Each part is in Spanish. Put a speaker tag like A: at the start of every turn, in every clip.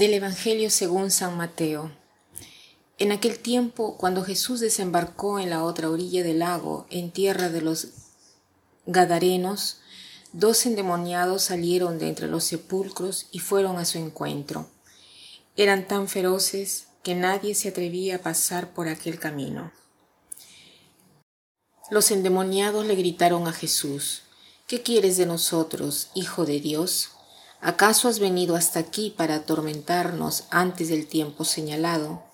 A: Del Evangelio según San Mateo. En aquel tiempo, cuando Jesús desembarcó en la otra orilla del lago, en tierra de los Gadarenos, dos endemoniados salieron de entre los sepulcros y fueron a su encuentro. Eran tan feroces que nadie se atrevía a pasar por aquel camino. Los endemoniados le gritaron a Jesús, ¿Qué quieres de nosotros, Hijo de Dios? ¿Acaso has venido hasta aquí para atormentarnos antes del tiempo señalado?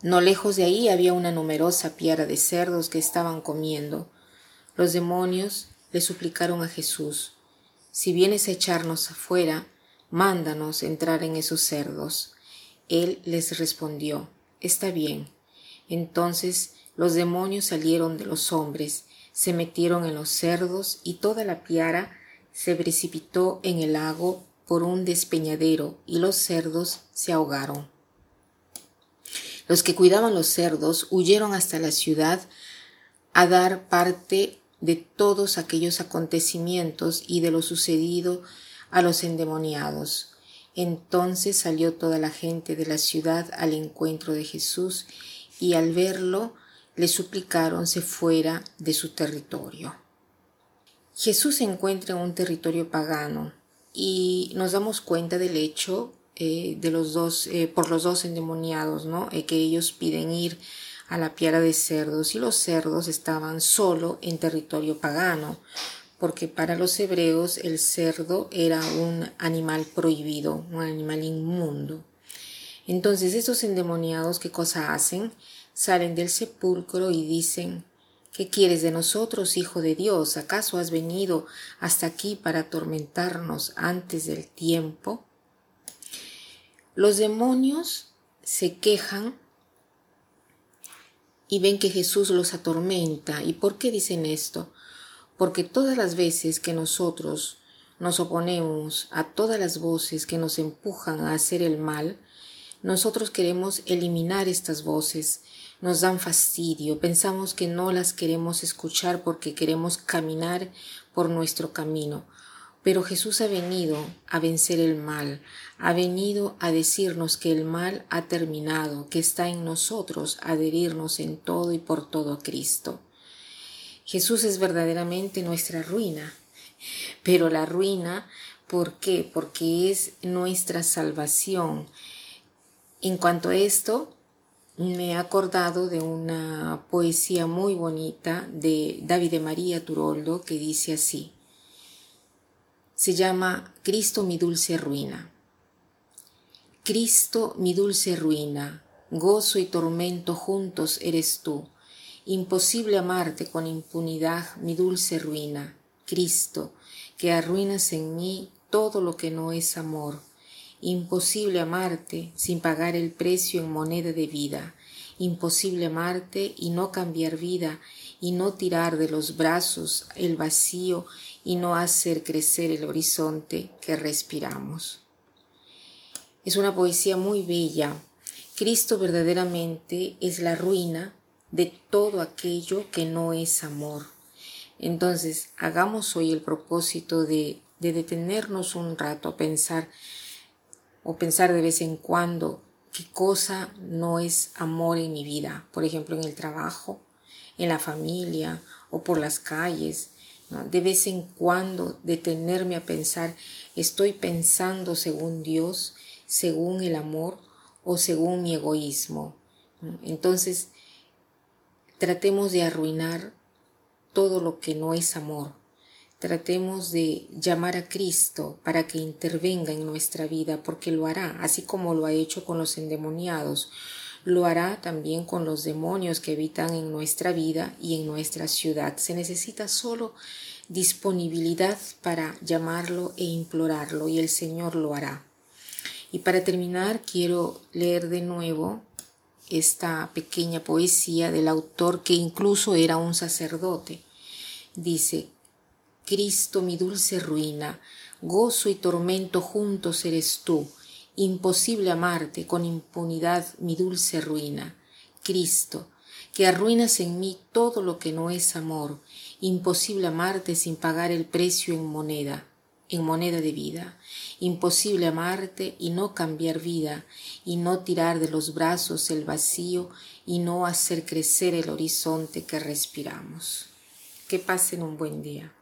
A: No lejos de ahí había una numerosa piara de cerdos que estaban comiendo. Los demonios le suplicaron a Jesús, si vienes a echarnos afuera, mándanos entrar en esos cerdos. Él les respondió, está bien. Entonces los demonios salieron de los hombres, se metieron en los cerdos y toda la piara se precipitó en el lago por un despeñadero y los cerdos se ahogaron. Los que cuidaban los cerdos huyeron hasta la ciudad a dar parte de todos aquellos acontecimientos y de lo sucedido a los endemoniados. Entonces salió toda la gente de la ciudad al encuentro de Jesús y al verlo le suplicaron se fuera de su territorio. Jesús se encuentra en un territorio pagano y nos damos cuenta del hecho eh, de los dos, eh, por los dos endemoniados, ¿no? Eh, que ellos piden ir a la piara de cerdos y los cerdos estaban solo en territorio pagano, porque para los hebreos el cerdo era un animal prohibido, un animal inmundo. Entonces estos endemoniados, ¿qué cosa hacen? Salen del sepulcro y dicen, ¿Qué quieres de nosotros, Hijo de Dios? ¿Acaso has venido hasta aquí para atormentarnos antes del tiempo? Los demonios se quejan y ven que Jesús los atormenta. ¿Y por qué dicen esto? Porque todas las veces que nosotros nos oponemos a todas las voces que nos empujan a hacer el mal, nosotros queremos eliminar estas voces, nos dan fastidio, pensamos que no las queremos escuchar porque queremos caminar por nuestro camino. Pero Jesús ha venido a vencer el mal, ha venido a decirnos que el mal ha terminado, que está en nosotros adherirnos en todo y por todo a Cristo. Jesús es verdaderamente nuestra ruina, pero la ruina, ¿por qué? Porque es nuestra salvación, en cuanto a esto, me he acordado de una poesía muy bonita de David de María Turoldo que dice así. Se llama Cristo mi dulce ruina. Cristo mi dulce ruina, gozo y tormento juntos eres tú. Imposible amarte con impunidad, mi dulce ruina. Cristo, que arruinas en mí todo lo que no es amor Imposible amarte sin pagar el precio en moneda de vida. Imposible amarte y no cambiar vida y no tirar de los brazos el vacío y no hacer crecer el horizonte que respiramos. Es una poesía muy bella. Cristo verdaderamente es la ruina de todo aquello que no es amor. Entonces, hagamos hoy el propósito de, de detenernos un rato a pensar o pensar de vez en cuando qué cosa no es amor en mi vida, por ejemplo en el trabajo, en la familia o por las calles. De vez en cuando detenerme a pensar, estoy pensando según Dios, según el amor o según mi egoísmo. Entonces, tratemos de arruinar todo lo que no es amor, Tratemos de llamar a Cristo para que intervenga en nuestra vida, porque lo hará, así como lo ha hecho con los endemoniados. Lo hará también con los demonios que habitan en nuestra vida y en nuestra ciudad. Se necesita solo disponibilidad para llamarlo e implorarlo y el Señor lo hará. Y para terminar, quiero leer de nuevo esta pequeña poesía del autor que incluso era un sacerdote. Dice, Cristo mi dulce ruina, gozo y tormento juntos eres tú, imposible amarte con impunidad mi dulce ruina. Cristo, que arruinas en mí todo lo que no es amor, imposible amarte sin pagar el precio en moneda. en moneda de vida. Imposible amarte y no cambiar vida, y no tirar de los brazos el vacío, y no hacer crecer el horizonte que respiramos. Que pasen un buen día.